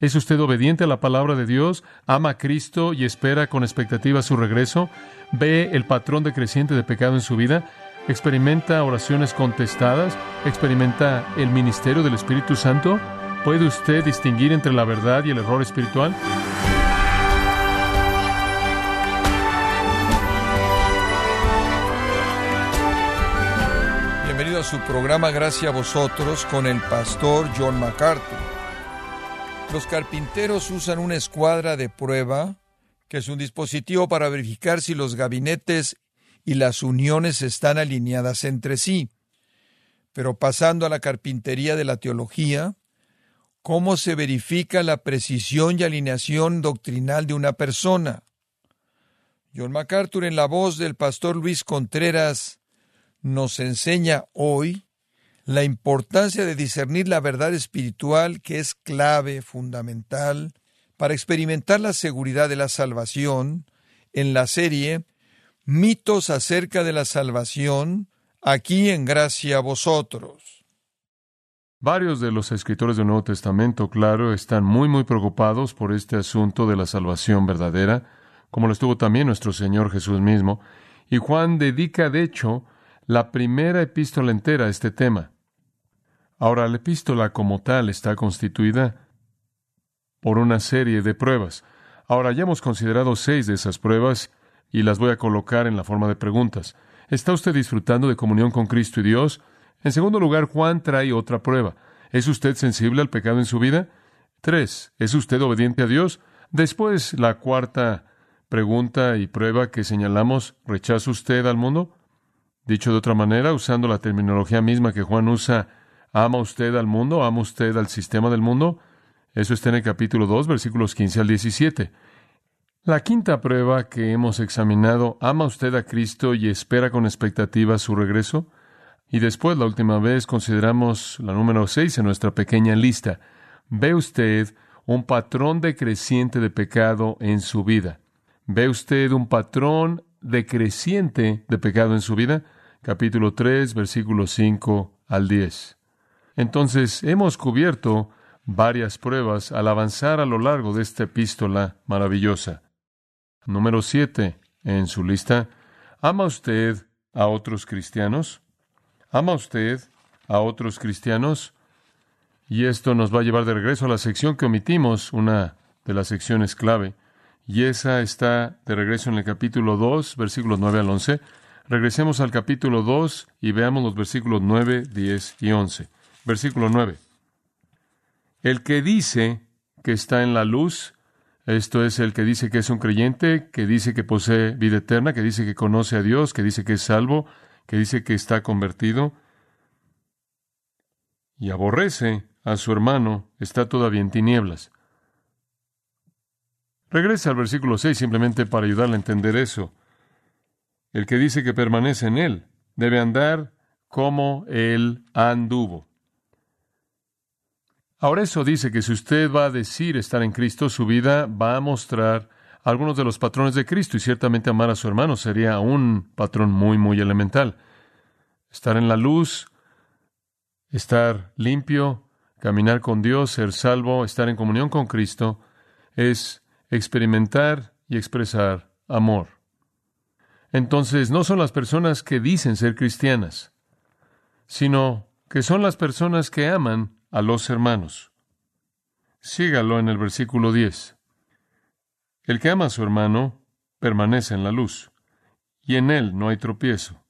¿Es usted obediente a la palabra de Dios? ¿Ama a Cristo y espera con expectativa su regreso? ¿Ve el patrón decreciente de pecado en su vida? ¿Experimenta oraciones contestadas? ¿Experimenta el ministerio del Espíritu Santo? ¿Puede usted distinguir entre la verdad y el error espiritual? Bienvenido a su programa Gracias a vosotros con el pastor John MacArthur. Los carpinteros usan una escuadra de prueba, que es un dispositivo para verificar si los gabinetes y las uniones están alineadas entre sí. Pero pasando a la carpintería de la teología, ¿cómo se verifica la precisión y alineación doctrinal de una persona? John MacArthur, en la voz del pastor Luis Contreras, nos enseña hoy la importancia de discernir la verdad espiritual que es clave, fundamental, para experimentar la seguridad de la salvación en la serie Mitos acerca de la salvación, aquí en gracia a vosotros. Varios de los escritores del Nuevo Testamento, claro, están muy, muy preocupados por este asunto de la salvación verdadera, como lo estuvo también nuestro Señor Jesús mismo, y Juan dedica, de hecho, la primera epístola entera a este tema. Ahora, la epístola como tal está constituida por una serie de pruebas. Ahora, ya hemos considerado seis de esas pruebas y las voy a colocar en la forma de preguntas. ¿Está usted disfrutando de comunión con Cristo y Dios? En segundo lugar, Juan trae otra prueba. ¿Es usted sensible al pecado en su vida? Tres, ¿es usted obediente a Dios? Después, la cuarta pregunta y prueba que señalamos, ¿rechaza usted al mundo? Dicho de otra manera, usando la terminología misma que Juan usa ¿Ama usted al mundo? ¿Ama usted al sistema del mundo? Eso está en el capítulo 2, versículos 15 al 17. La quinta prueba que hemos examinado, ¿ama usted a Cristo y espera con expectativa su regreso? Y después, la última vez, consideramos la número 6 en nuestra pequeña lista. ¿Ve usted un patrón decreciente de pecado en su vida? ¿Ve usted un patrón decreciente de pecado en su vida? Capítulo 3, versículos 5 al 10. Entonces, hemos cubierto varias pruebas al avanzar a lo largo de esta epístola maravillosa. Número siete en su lista. ¿Ama usted a otros cristianos? ¿Ama usted a otros cristianos? Y esto nos va a llevar de regreso a la sección que omitimos, una de las secciones clave. Y esa está de regreso en el capítulo 2, versículos 9 al 11. Regresemos al capítulo 2 y veamos los versículos 9, 10 y 11. Versículo 9. El que dice que está en la luz, esto es el que dice que es un creyente, que dice que posee vida eterna, que dice que conoce a Dios, que dice que es salvo, que dice que está convertido, y aborrece a su hermano, está todavía en tinieblas. Regresa al versículo 6 simplemente para ayudarle a entender eso. El que dice que permanece en él debe andar como él anduvo. Ahora eso dice que si usted va a decir estar en Cristo, su vida va a mostrar algunos de los patrones de Cristo y ciertamente amar a su hermano sería un patrón muy, muy elemental. Estar en la luz, estar limpio, caminar con Dios, ser salvo, estar en comunión con Cristo, es experimentar y expresar amor. Entonces, no son las personas que dicen ser cristianas, sino que son las personas que aman a los hermanos. Sígalo en el versículo 10. El que ama a su hermano permanece en la luz, y en él no hay tropiezo.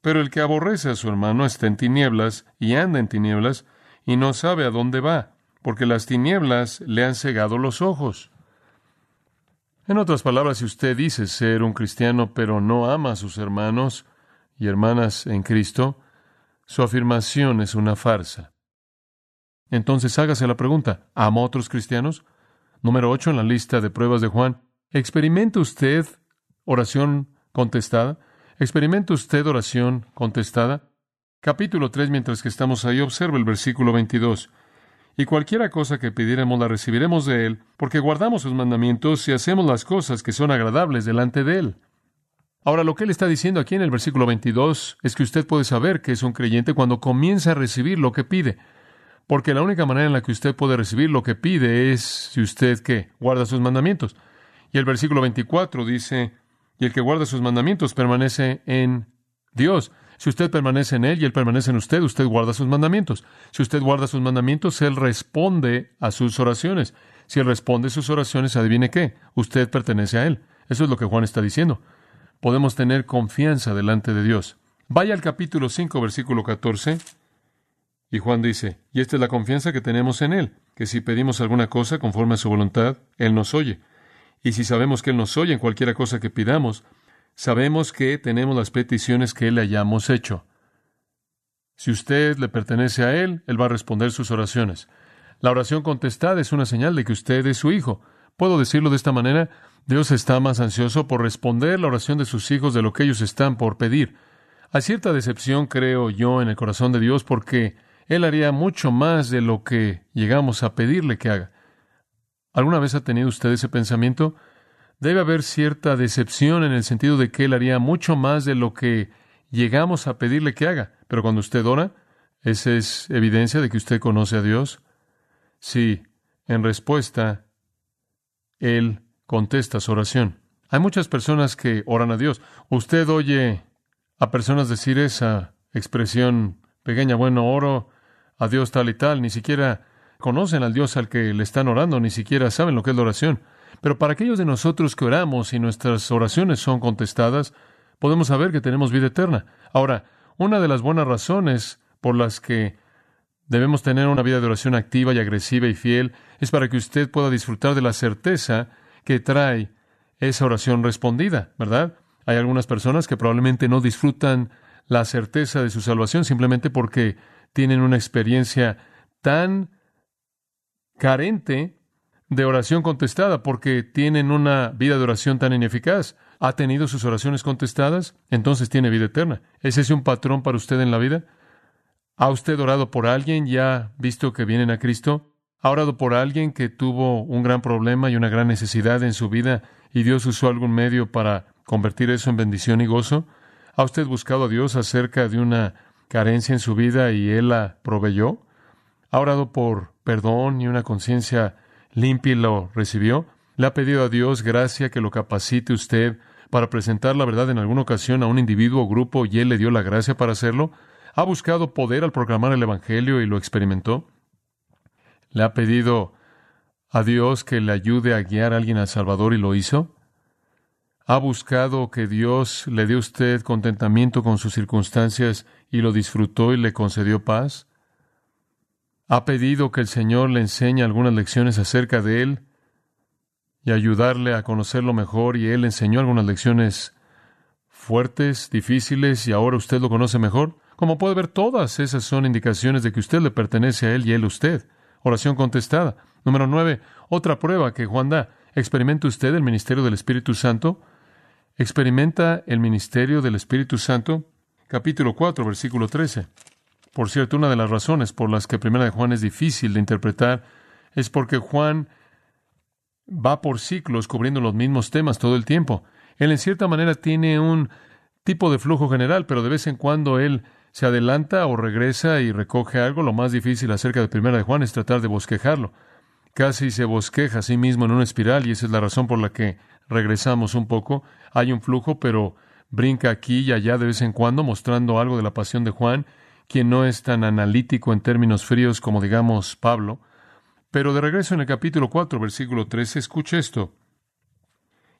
Pero el que aborrece a su hermano está en tinieblas y anda en tinieblas y no sabe a dónde va, porque las tinieblas le han cegado los ojos. En otras palabras, si usted dice ser un cristiano pero no ama a sus hermanos y hermanas en Cristo, su afirmación es una farsa. Entonces hágase la pregunta, ¿ama a otros cristianos? Número 8 en la lista de pruebas de Juan. ¿Experimenta usted oración contestada? ¿Experimenta usted oración contestada? Capítulo 3, mientras que estamos ahí, observa el versículo 22. Y cualquiera cosa que pidiéramos la recibiremos de Él, porque guardamos sus mandamientos y hacemos las cosas que son agradables delante de Él. Ahora, lo que Él está diciendo aquí en el versículo 22 es que usted puede saber que es un creyente cuando comienza a recibir lo que pide Porque la única manera en la que usted puede recibir lo que pide es si usted que guarda sus mandamientos. Y el versículo 24 dice, y el que guarda sus mandamientos permanece en Dios. Si usted permanece en Él y Él permanece en usted, usted guarda sus mandamientos. Si usted guarda sus mandamientos, Él responde a sus oraciones. Si Él responde a sus oraciones, adivine qué, usted pertenece a Él. Eso es lo que Juan está diciendo. Podemos tener confianza delante de Dios. Vaya al capítulo 5, versículo 14. Y Juan dice, y esta es la confianza que tenemos en Él, que si pedimos alguna cosa conforme a su voluntad, Él nos oye. Y si sabemos que Él nos oye en cualquiera cosa que pidamos, sabemos que tenemos las peticiones que le hayamos hecho. Si usted le pertenece a Él, Él va a responder sus oraciones. La oración contestada es una señal de que usted es su hijo. ¿Puedo decirlo de esta manera? Dios está más ansioso por responder la oración de sus hijos de lo que ellos están por pedir. Hay cierta decepción, creo yo, en el corazón de Dios porque Él haría mucho más de lo que llegamos a pedirle que haga. ¿Alguna vez ha tenido usted ese pensamiento? Debe haber cierta decepción en el sentido de que Él haría mucho más de lo que llegamos a pedirle que haga. Pero cuando usted ora, ¿esa es evidencia de que usted conoce a Dios? Sí, en respuesta, Él contesta su oración. Hay muchas personas que oran a Dios. Usted oye a personas decir esa expresión pequeña, bueno, oro a Dios tal y tal, ni siquiera conocen al Dios al que le están orando, ni siquiera saben lo que es la oración. Pero para aquellos de nosotros que oramos y nuestras oraciones son contestadas, podemos saber que tenemos vida eterna. Ahora, una de las buenas razones por las que debemos tener una vida de oración activa y agresiva y fiel es para que usted pueda disfrutar de la certeza que trae esa oración respondida, ¿verdad? Hay algunas personas que probablemente no disfrutan la certeza de su salvación simplemente porque tienen una experiencia tan carente de oración contestada, porque tienen una vida de oración tan ineficaz. ¿Ha tenido sus oraciones contestadas? Entonces tiene vida eterna. ¿Es ese un patrón para usted en la vida? ¿Ha usted orado por alguien y ha visto que vienen a Cristo? ¿Ha orado por alguien que tuvo un gran problema y una gran necesidad en su vida y Dios usó algún medio para convertir eso en bendición y gozo? ¿Ha usted buscado a Dios acerca de una carencia en su vida y Él la proveyó? ¿Ha orado por perdón y una conciencia limpia y lo recibió? ¿Le ha pedido a Dios gracia que lo capacite usted para presentar la verdad en alguna ocasión a un individuo o grupo y Él le dio la gracia para hacerlo? ¿Ha buscado poder al proclamar el Evangelio y lo experimentó? ¿Le ha pedido a Dios que le ayude a guiar a alguien al Salvador y lo hizo? ¿Ha buscado que Dios le dé a usted contentamiento con sus circunstancias y lo disfrutó y le concedió paz? ¿Ha pedido que el Señor le enseñe algunas lecciones acerca de Él y ayudarle a conocerlo mejor y Él enseñó algunas lecciones fuertes, difíciles y ahora usted lo conoce mejor? Como puede ver, todas esas son indicaciones de que usted le pertenece a Él y Él a usted. Oración contestada. Número nueve, otra prueba que Juan da. ¿Experimenta usted el ministerio del Espíritu Santo? ¿Experimenta el ministerio del Espíritu Santo? Capítulo 4, versículo 13. Por cierto, una de las razones por las que Primera de Juan es difícil de interpretar es porque Juan va por ciclos cubriendo los mismos temas todo el tiempo. Él en cierta manera tiene un tipo de flujo general, pero de vez en cuando él se adelanta o regresa y recoge algo, lo más difícil acerca de Primera de Juan es tratar de bosquejarlo. Casi se bosqueja a sí mismo en una espiral y esa es la razón por la que regresamos un poco. Hay un flujo, pero brinca aquí y allá de vez en cuando mostrando algo de la pasión de Juan, quien no es tan analítico en términos fríos como digamos Pablo. Pero de regreso en el capítulo 4, versículo 13, escuche esto.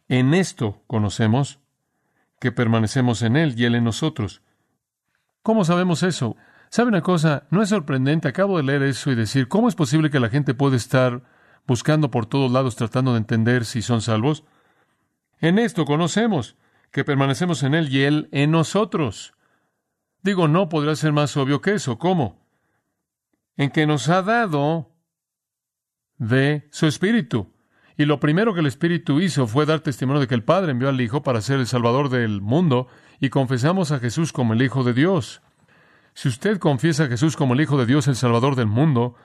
En esto conocemos que permanecemos en Él y Él en nosotros ¿Cómo sabemos eso? ¿Sabe una cosa? No es sorprendente. Acabo de leer eso y decir, ¿cómo es posible que la gente puede estar buscando por todos lados tratando de entender si son salvos? En esto conocemos que permanecemos en Él y Él en nosotros. Digo, no podría ser más obvio que eso. ¿Cómo? En que nos ha dado de su Espíritu. Y lo primero que el Espíritu hizo fue dar testimonio de que el Padre envió al Hijo para ser el Salvador del mundo y confesamos a Jesús como el Hijo de Dios. Si usted confiesa a Jesús como el Hijo de Dios, el Salvador del mundo,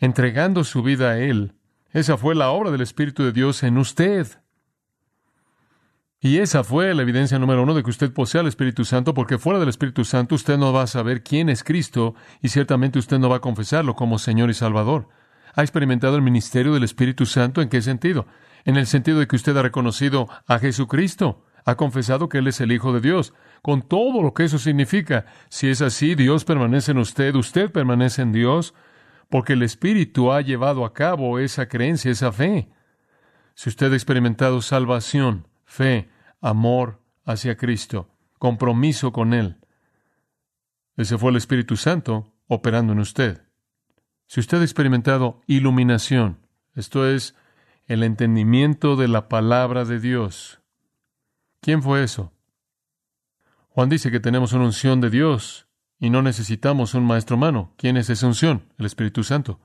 entregando su vida a Él, esa fue la obra del Espíritu de Dios en usted. Y esa fue la evidencia número uno de que usted posee al Espíritu Santo, porque fuera del Espíritu Santo usted no va a saber quién es Cristo y ciertamente usted no va a confesarlo como Señor y Salvador. ¿Ha experimentado el ministerio del Espíritu Santo? ¿En qué sentido? En el sentido de que usted ha reconocido a Jesucristo, ha confesado que Él es el Hijo de Dios, con todo lo que eso significa. Si es así, Dios permanece en usted, usted permanece en Dios, porque el Espíritu ha llevado a cabo esa creencia, esa fe. Si usted ha experimentado salvación, fe, amor hacia Cristo, compromiso con Él. Ese fue el Espíritu Santo operando en usted. Si usted ha experimentado iluminación, esto es, el entendimiento de la palabra de Dios. ¿Quién fue eso? Juan dice que tenemos una unción de Dios y no necesitamos un maestro humano. ¿Quién es esa unción? El Espíritu Santo.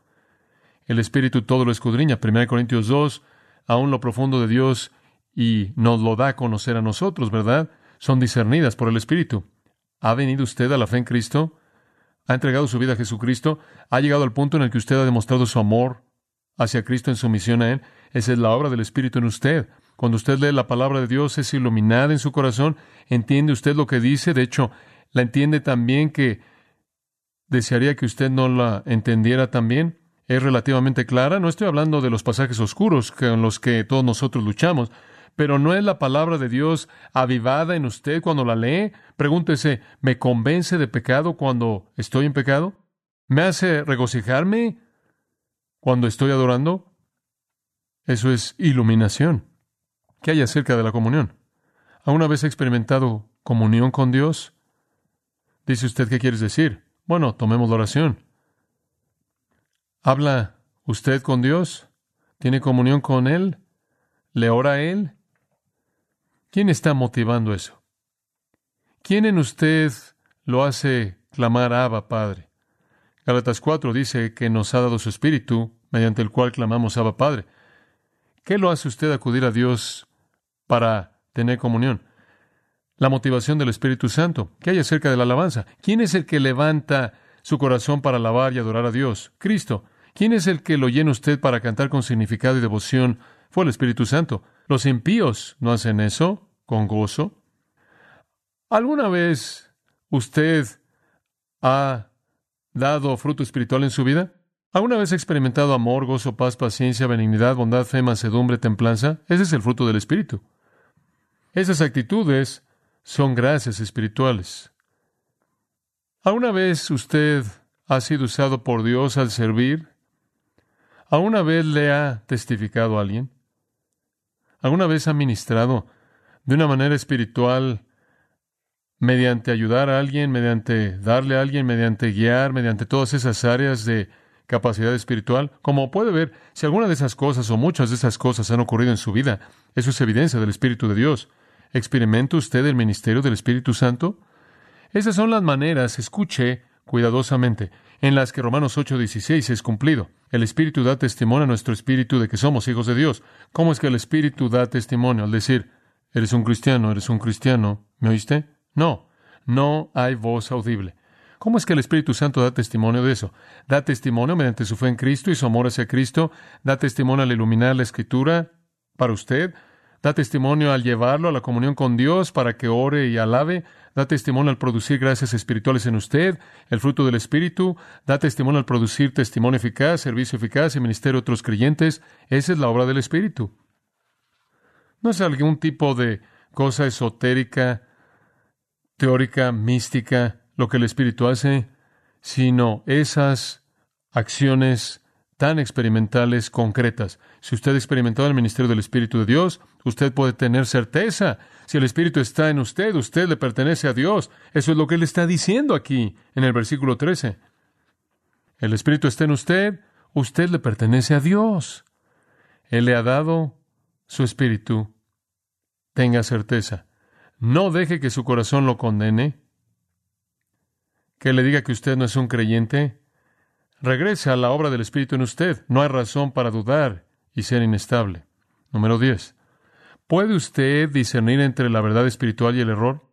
El Espíritu todo lo escudriña. 1 Corintios 2, aún lo profundo de Dios y nos lo da a conocer a nosotros, ¿verdad? Son discernidas por el Espíritu. ¿Ha venido usted a la fe en Cristo? ¿Ha entregado su vida a Jesucristo? ¿Ha llegado al punto en el que usted ha demostrado su amor hacia Cristo en su misión a Él? Esa es la obra del Espíritu en usted. Cuando usted lee la palabra de Dios, es iluminada en su corazón, entiende usted lo que dice, de hecho, la entiende también que desearía que usted no la entendiera también. Es relativamente clara. No estoy hablando de los pasajes oscuros con los que todos nosotros luchamos, pero ¿no es la palabra de Dios avivada en usted cuando la lee? Pregúntese, ¿me convence de pecado cuando estoy en pecado? ¿Me hace regocijarme cuando estoy adorando? Eso es iluminación. ¿Qué hay acerca de la comunión? ¿Alguna vez ha experimentado comunión con Dios? Dice usted, ¿qué quieres decir? Bueno, tomemos la oración. ¿Habla usted con Dios? ¿Tiene comunión con Él? ¿Le ora a Él? ¿Quién está motivando eso? ¿Quién en usted lo hace clamar Abba, Padre? Gálatas 4 dice que nos ha dado su Espíritu, mediante el cual clamamos Abba, Padre. ¿Qué lo hace usted acudir a Dios para tener comunión? La motivación del Espíritu Santo. ¿Qué hay acerca de la alabanza? ¿Quién es el que levanta su corazón para alabar y adorar a Dios? Cristo. ¿Quién es el que lo llena usted para cantar con significado y devoción? Fue el Espíritu Santo. Los impíos no hacen eso con gozo? ¿Alguna vez usted ha dado fruto espiritual en su vida? ¿Alguna vez ha experimentado amor, gozo, paz, paciencia, benignidad, bondad, fe, mansedumbre, templanza? Ese es el fruto del Espíritu. Esas actitudes son gracias espirituales. ¿Alguna vez usted ha sido usado por Dios al servir? ¿Alguna vez le ha testificado a alguien? ¿Alguna vez ha ministrado de una manera espiritual mediante ayudar a alguien, mediante darle a alguien, mediante guiar, mediante todas esas áreas de capacidad espiritual. Como puede ver, si alguna de esas cosas o muchas de esas cosas han ocurrido en su vida, eso es evidencia del Espíritu de Dios. ¿Experimenta usted el ministerio del Espíritu Santo? Esas son las maneras, escuche cuidadosamente, en las que Romanos 8:16 es cumplido. El Espíritu da testimonio a nuestro espíritu de que somos hijos de Dios. ¿Cómo es que el Espíritu da testimonio? Al decir, Eres un cristiano, eres un cristiano. ¿Me oíste? No, no hay voz audible. ¿Cómo es que el Espíritu Santo da testimonio de eso? Da testimonio mediante su fe en Cristo y su amor hacia Cristo. Da testimonio al iluminar la Escritura para usted. Da testimonio al llevarlo a la comunión con Dios para que ore y alabe. Da testimonio al producir gracias espirituales en usted, el fruto del Espíritu. Da testimonio al producir testimonio eficaz, servicio eficaz y ministerio a otros creyentes. Esa es la obra del Espíritu. No es algún tipo de cosa esotérica, teórica, mística, lo que el Espíritu hace, sino esas acciones tan experimentales, concretas. Si usted ha experimentado el ministerio del Espíritu de Dios, usted puede tener certeza. Si el Espíritu está en usted, usted le pertenece a Dios. Eso es lo que él está diciendo aquí en el versículo 13. El Espíritu está en usted, usted le pertenece a Dios. Él le ha dado su Espíritu tenga certeza. No deje que su corazón lo condene, que le diga que usted no es un creyente. Regrese a la obra del Espíritu en usted. No hay razón para dudar y ser inestable. Número 10. ¿Puede usted discernir entre la verdad espiritual y el error?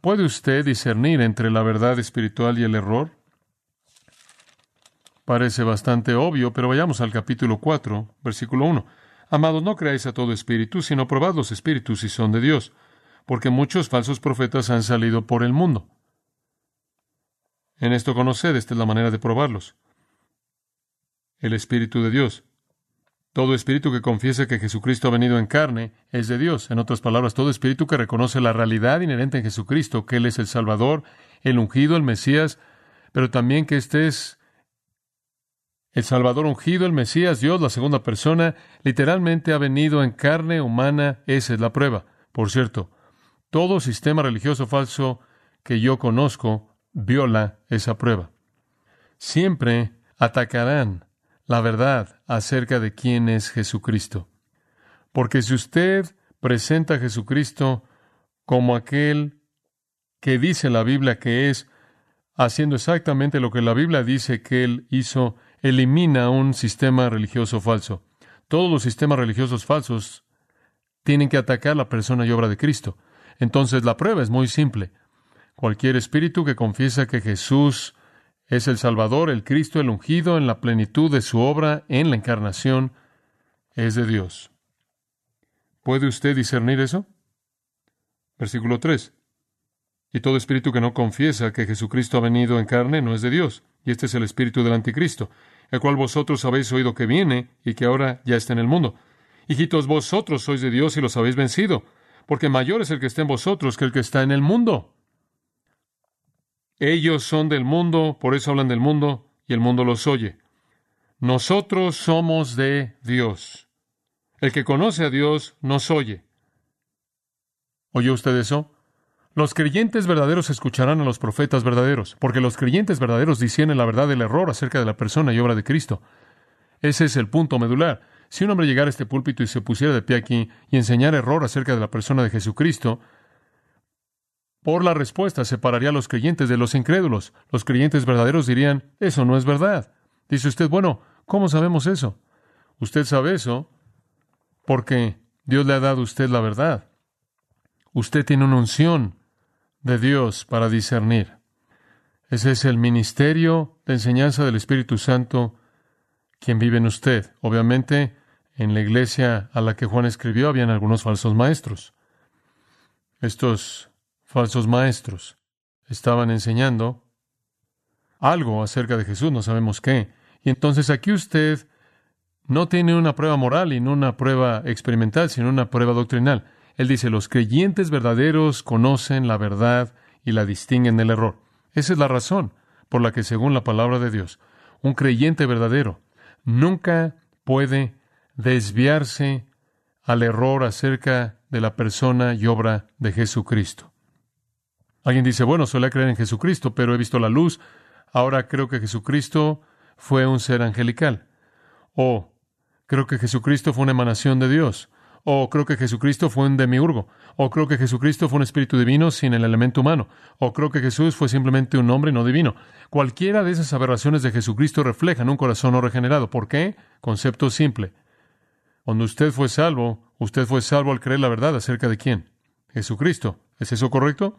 ¿Puede usted discernir entre la verdad espiritual y el error? Parece bastante obvio, pero vayamos al capítulo 4, versículo 1. Amados, no creáis a todo espíritu, sino probad los espíritus si son de Dios, porque muchos falsos profetas han salido por el mundo. En esto conoced, esta es la manera de probarlos. El Espíritu de Dios. Todo espíritu que confiese que Jesucristo ha venido en carne es de Dios. En otras palabras, todo espíritu que reconoce la realidad inherente en Jesucristo, que Él es el Salvador, el ungido, el Mesías, pero también que este es el Salvador ungido, el Mesías, Dios, la segunda persona, literalmente ha venido en carne humana, esa es la prueba. Por cierto, todo sistema religioso falso que yo conozco viola esa prueba. Siempre atacarán la verdad acerca de quién es Jesucristo. Porque si usted presenta a Jesucristo como aquel que dice la Biblia que es, haciendo exactamente lo que la Biblia dice que él hizo, elimina un sistema religioso falso. Todos los sistemas religiosos falsos tienen que atacar la persona y obra de Cristo. Entonces la prueba es muy simple. Cualquier espíritu que confiesa que Jesús es el Salvador, el Cristo, el ungido en la plenitud de su obra en la encarnación, es de Dios. ¿Puede usted discernir eso? Versículo 3. Y todo espíritu que no confiesa que Jesucristo ha venido en carne no es de Dios, y este es el espíritu del anticristo, el cual vosotros habéis oído que viene y que ahora ya está en el mundo. Hijitos, vosotros sois de Dios y los habéis vencido, porque mayor es el que está en vosotros que el que está en el mundo. Ellos son del mundo, por eso hablan del mundo, y el mundo los oye. Nosotros somos de Dios. El que conoce a Dios nos oye. ¿Oye usted eso? Los creyentes verdaderos escucharán a los profetas verdaderos, porque los creyentes verdaderos disciernen la verdad del error acerca de la persona y obra de Cristo. Ese es el punto medular. Si un hombre llegara a este púlpito y se pusiera de pie aquí y enseñara error acerca de la persona de Jesucristo, por la respuesta separaría a los creyentes de los incrédulos. Los creyentes verdaderos dirían, eso no es verdad. Dice usted, bueno, ¿cómo sabemos eso? Usted sabe eso porque Dios le ha dado a usted la verdad. Usted tiene una unción de Dios para discernir. Ese es el ministerio de enseñanza del Espíritu Santo quien vive en usted. Obviamente, en la iglesia a la que Juan escribió habían algunos falsos maestros. Estos falsos maestros. Estaban enseñando algo acerca de Jesús, no sabemos qué. Y entonces aquí usted no tiene una prueba moral y no una prueba experimental, sino una prueba doctrinal. Él dice, los creyentes verdaderos conocen la verdad y la distinguen del error. Esa es la razón por la que, según la palabra de Dios, un creyente verdadero nunca puede desviarse al error acerca de la persona y obra de Jesucristo. Alguien dice, bueno, suele creer en Jesucristo, pero he visto la luz, ahora creo que Jesucristo fue un ser angelical. O creo que Jesucristo fue una emanación de Dios. O creo que Jesucristo fue un demiurgo. O creo que Jesucristo fue un espíritu divino sin el elemento humano. O creo que Jesús fue simplemente un hombre no divino. Cualquiera de esas aberraciones de Jesucristo reflejan un corazón no regenerado. ¿Por qué? Concepto simple. Cuando usted fue salvo, usted fue salvo al creer la verdad acerca de quién? Jesucristo. ¿Es eso correcto?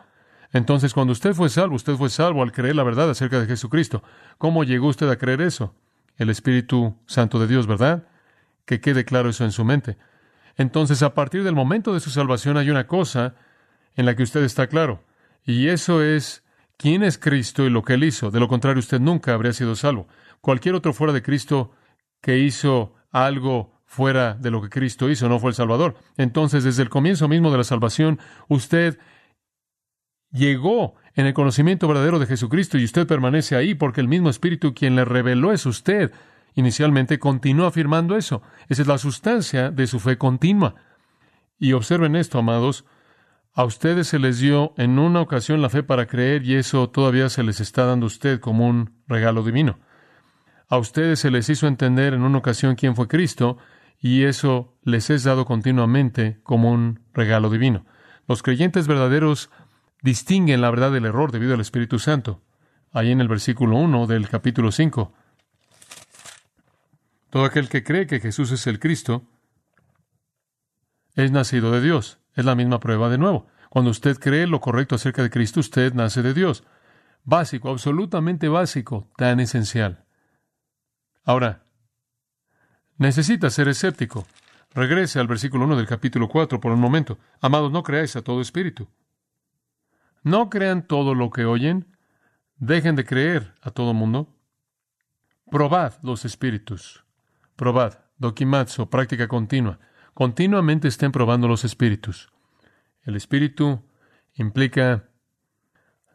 Entonces, cuando usted fue salvo, usted fue salvo al creer la verdad acerca de Jesucristo. ¿Cómo llegó usted a creer eso? El Espíritu Santo de Dios, ¿verdad? Que quede claro eso en su mente. Entonces, a partir del momento de su salvación hay una cosa en la que usted está claro, y eso es quién es Cristo y lo que Él hizo. De lo contrario, usted nunca habría sido salvo. Cualquier otro fuera de Cristo que hizo algo fuera de lo que Cristo hizo no fue el Salvador. Entonces, desde el comienzo mismo de la salvación, usted llegó en el conocimiento verdadero de Jesucristo y usted permanece ahí porque el mismo Espíritu quien le reveló es usted. Inicialmente continuó afirmando eso. Esa es la sustancia de su fe continua. Y observen esto, amados. A ustedes se les dio en una ocasión la fe para creer y eso todavía se les está dando a usted como un regalo divino. A ustedes se les hizo entender en una ocasión quién fue Cristo y eso les es dado continuamente como un regalo divino. Los creyentes verdaderos distinguen la verdad del error debido al Espíritu Santo. Ahí en el versículo 1 del capítulo 5. Todo aquel que cree que Jesús es el Cristo es nacido de Dios. Es la misma prueba de nuevo. Cuando usted cree lo correcto acerca de Cristo, usted nace de Dios. Básico, absolutamente básico, tan esencial. Ahora, necesita ser escéptico. Regrese al versículo 1 del capítulo 4 por un momento. Amados, no creáis a todo espíritu. No crean todo lo que oyen. Dejen de creer a todo mundo. Probad los espíritus. Probad. Dokimatsu, práctica continua. Continuamente estén probando los espíritus. El espíritu implica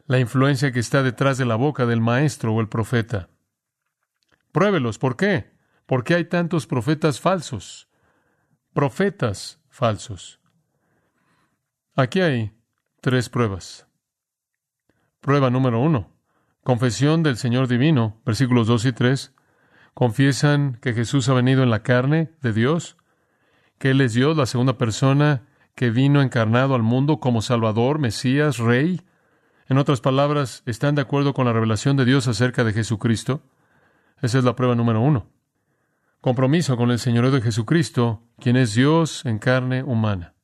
la influencia que está detrás de la boca del maestro o el profeta. Pruébelos. ¿Por qué? Porque hay tantos profetas falsos. Profetas falsos. Aquí hay tres pruebas. Prueba número uno. Confesión del Señor Divino, versículos 2 y 3. Confiesan que Jesús ha venido en la carne de Dios, que Él es Dios, la segunda persona que vino encarnado al mundo como Salvador, Mesías, Rey. En otras palabras, ¿están de acuerdo con la revelación de Dios acerca de Jesucristo? Esa es la prueba número uno. Compromiso con el Señor de Jesucristo, quien es Dios en carne humana.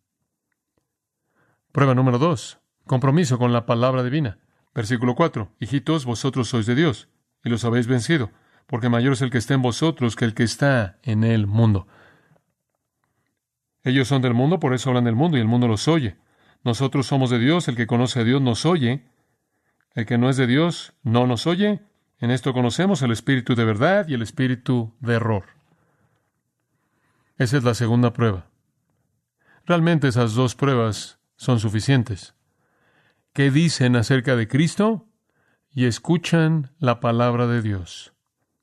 Prueba número dos. Compromiso con la palabra divina. Versículo 4. Hijitos, vosotros sois de Dios, y los habéis vencido, porque mayor es el que está en vosotros que el que está en el mundo. Ellos son del mundo, por eso hablan del mundo, y el mundo los oye. Nosotros somos de Dios, el que conoce a Dios nos oye. El que no es de Dios no nos oye. En esto conocemos el espíritu de verdad y el espíritu de error. Esa es la segunda prueba. Realmente esas dos pruebas son suficientes. ¿Qué dicen acerca de Cristo? Y escuchan la palabra de Dios.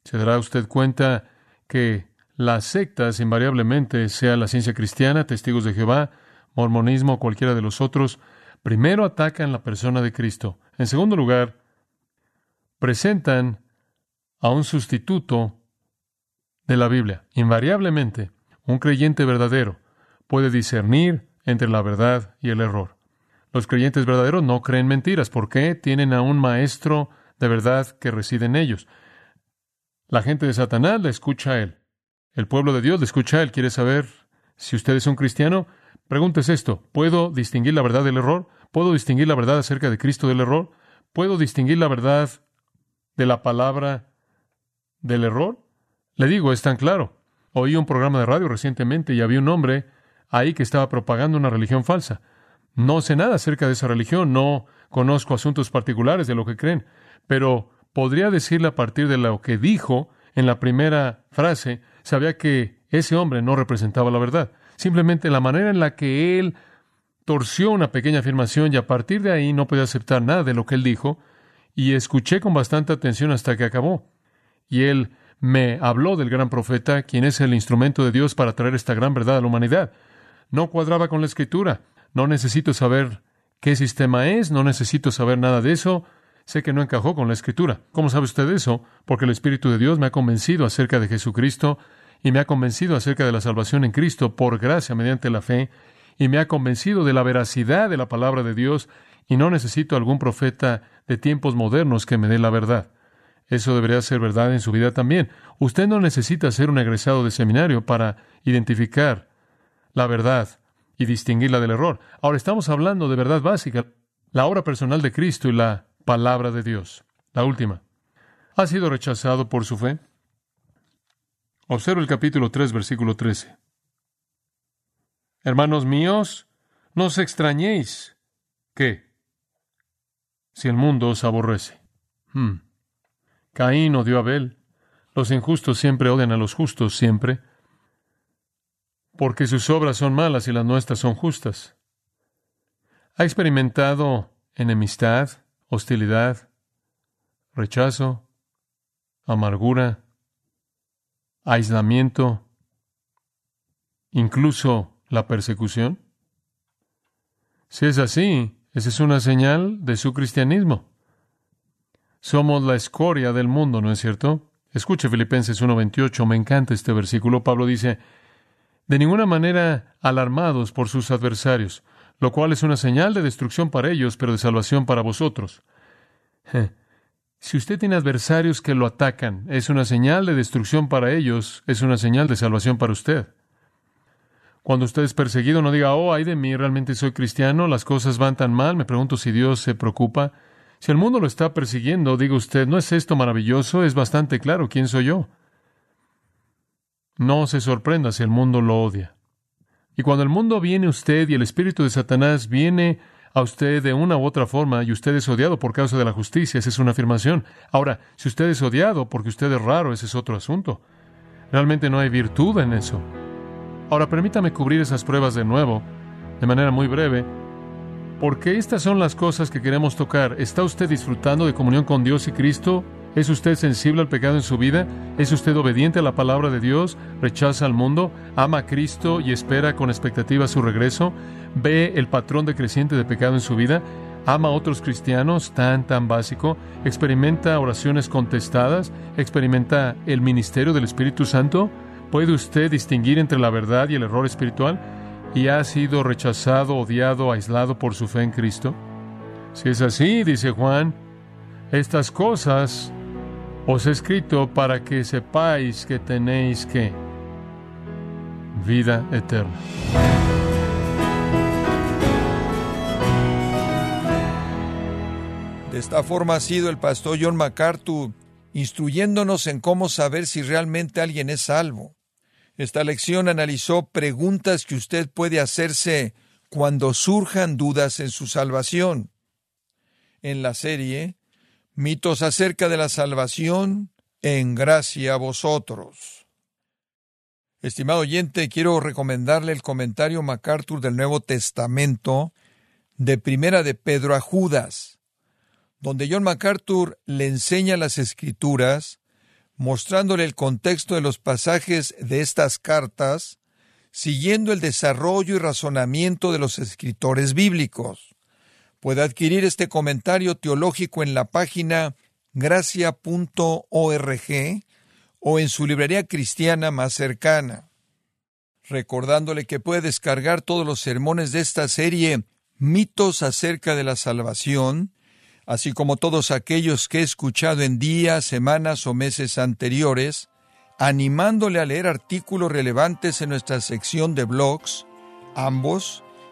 Se dará usted cuenta que las sectas invariablemente, sea la ciencia cristiana, testigos de Jehová, mormonismo o cualquiera de los otros, primero atacan la persona de Cristo. En segundo lugar, presentan a un sustituto de la Biblia. Invariablemente, un creyente verdadero puede discernir entre la verdad y el error. Los creyentes verdaderos no creen mentiras. ¿Por qué? Tienen a un maestro de verdad que reside en ellos. La gente de Satanás le escucha a él. El pueblo de Dios le escucha a él. ¿Quiere saber si usted es un cristiano? Pregúntese esto. ¿Puedo distinguir la verdad del error? ¿Puedo distinguir la verdad acerca de Cristo del error? ¿Puedo distinguir la verdad de la palabra del error? Le digo, es tan claro. Oí un programa de radio recientemente y había un hombre ahí que estaba propagando una religión falsa. No sé nada acerca de esa religión, no conozco asuntos particulares de lo que creen, pero podría decirle a partir de lo que dijo en la primera frase, sabía que ese hombre no representaba la verdad. Simplemente la manera en la que él torció una pequeña afirmación y a partir de ahí no podía aceptar nada de lo que él dijo y escuché con bastante atención hasta que acabó. Y él me habló del gran profeta, quien es el instrumento de Dios para traer esta gran verdad a la humanidad. No cuadraba con la escritura. No necesito saber qué sistema es, no necesito saber nada de eso. Sé que no encajó con la escritura. ¿Cómo sabe usted eso? Porque el Espíritu de Dios me ha convencido acerca de Jesucristo y me ha convencido acerca de la salvación en Cristo por gracia mediante la fe y me ha convencido de la veracidad de la palabra de Dios y no necesito algún profeta de tiempos modernos que me dé la verdad. Eso debería ser verdad en su vida también. Usted no necesita ser un egresado de seminario para identificar la verdad y distinguirla del error. Ahora estamos hablando de verdad básica, la obra personal de Cristo y la palabra de Dios. La última. ¿Ha sido rechazado por su fe? Observa el capítulo 3, versículo 13. Hermanos míos, no os extrañéis que si el mundo os aborrece. Hmm. Caín odió a Abel. Los injustos siempre odian a los justos, siempre porque sus obras son malas y las nuestras son justas. ¿Ha experimentado enemistad, hostilidad, rechazo, amargura, aislamiento, incluso la persecución? Si es así, esa es una señal de su cristianismo. Somos la escoria del mundo, ¿no es cierto? Escuche Filipenses 1:28, me encanta este versículo. Pablo dice, de ninguna manera alarmados por sus adversarios, lo cual es una señal de destrucción para ellos, pero de salvación para vosotros. Si usted tiene adversarios que lo atacan, es una señal de destrucción para ellos, es una señal de salvación para usted. Cuando usted es perseguido, no diga, oh, ay de mí, realmente soy cristiano, las cosas van tan mal, me pregunto si Dios se preocupa. Si el mundo lo está persiguiendo, diga usted, ¿no es esto maravilloso? Es bastante claro quién soy yo. No se sorprenda si el mundo lo odia. Y cuando el mundo viene usted y el espíritu de Satanás viene a usted de una u otra forma y usted es odiado por causa de la justicia, esa es una afirmación. Ahora, si usted es odiado porque usted es raro, ese es otro asunto. Realmente no hay virtud en eso. Ahora, permítame cubrir esas pruebas de nuevo, de manera muy breve, porque estas son las cosas que queremos tocar. ¿Está usted disfrutando de comunión con Dios y Cristo? ¿Es usted sensible al pecado en su vida? ¿Es usted obediente a la palabra de Dios? ¿Rechaza al mundo? ¿Ama a Cristo y espera con expectativa su regreso? ¿Ve el patrón decreciente de pecado en su vida? ¿Ama a otros cristianos tan, tan básico? ¿Experimenta oraciones contestadas? ¿Experimenta el ministerio del Espíritu Santo? ¿Puede usted distinguir entre la verdad y el error espiritual? ¿Y ha sido rechazado, odiado, aislado por su fe en Cristo? Si es así, dice Juan, estas cosas os he escrito para que sepáis que tenéis que vida eterna. De esta forma ha sido el pastor John MacArthur instruyéndonos en cómo saber si realmente alguien es salvo. Esta lección analizó preguntas que usted puede hacerse cuando surjan dudas en su salvación. En la serie, Mitos acerca de la salvación en gracia a vosotros. Estimado oyente, quiero recomendarle el comentario MacArthur del Nuevo Testamento de Primera de Pedro a Judas, donde John MacArthur le enseña las escrituras, mostrándole el contexto de los pasajes de estas cartas, siguiendo el desarrollo y razonamiento de los escritores bíblicos. Puede adquirir este comentario teológico en la página gracia.org o en su librería cristiana más cercana. Recordándole que puede descargar todos los sermones de esta serie Mitos acerca de la salvación, así como todos aquellos que he escuchado en días, semanas o meses anteriores, animándole a leer artículos relevantes en nuestra sección de blogs, ambos